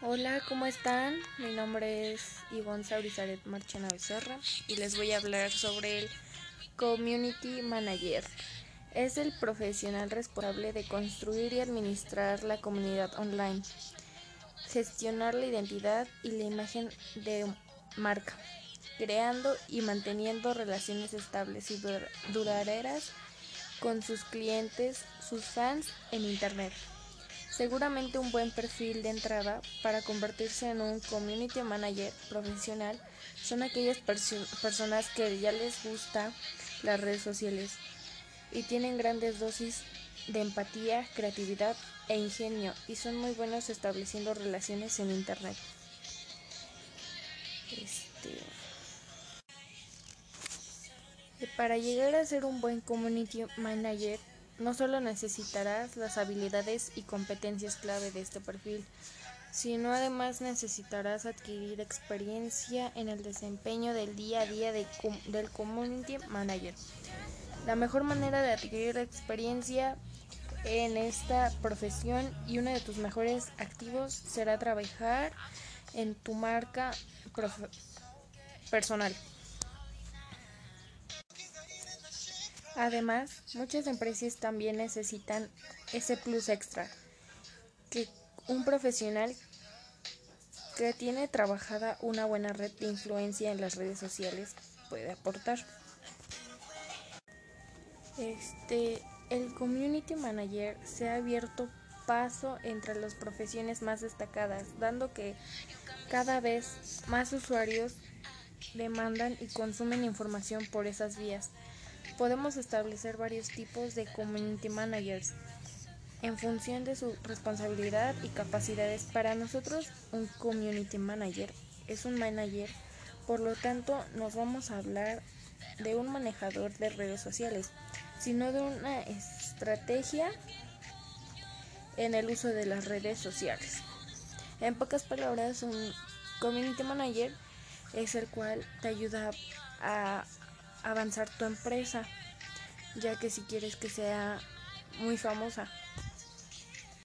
Hola, ¿cómo están? Mi nombre es Ivonne Saurizaret Marchena Becerra y les voy a hablar sobre el Community Manager. Es el profesional responsable de construir y administrar la comunidad online, gestionar la identidad y la imagen de marca, creando y manteniendo relaciones estables y duraderas con sus clientes, sus fans en Internet. Seguramente un buen perfil de entrada para convertirse en un community manager profesional son aquellas personas que ya les gusta las redes sociales y tienen grandes dosis de empatía, creatividad e ingenio y son muy buenos estableciendo relaciones en internet. Este, para llegar a ser un buen community manager no solo necesitarás las habilidades y competencias clave de este perfil, sino además necesitarás adquirir experiencia en el desempeño del día a día del Community Manager. La mejor manera de adquirir experiencia en esta profesión y uno de tus mejores activos será trabajar en tu marca personal. Además, muchas empresas también necesitan ese plus extra que un profesional que tiene trabajada una buena red de influencia en las redes sociales puede aportar. Este, el community manager se ha abierto paso entre las profesiones más destacadas, dando que cada vez más usuarios demandan y consumen información por esas vías podemos establecer varios tipos de community managers en función de su responsabilidad y capacidades. Para nosotros, un community manager es un manager, por lo tanto, nos vamos a hablar de un manejador de redes sociales, sino de una estrategia en el uso de las redes sociales. En pocas palabras, un community manager es el cual te ayuda a avanzar tu empresa, ya que si quieres que sea muy famosa,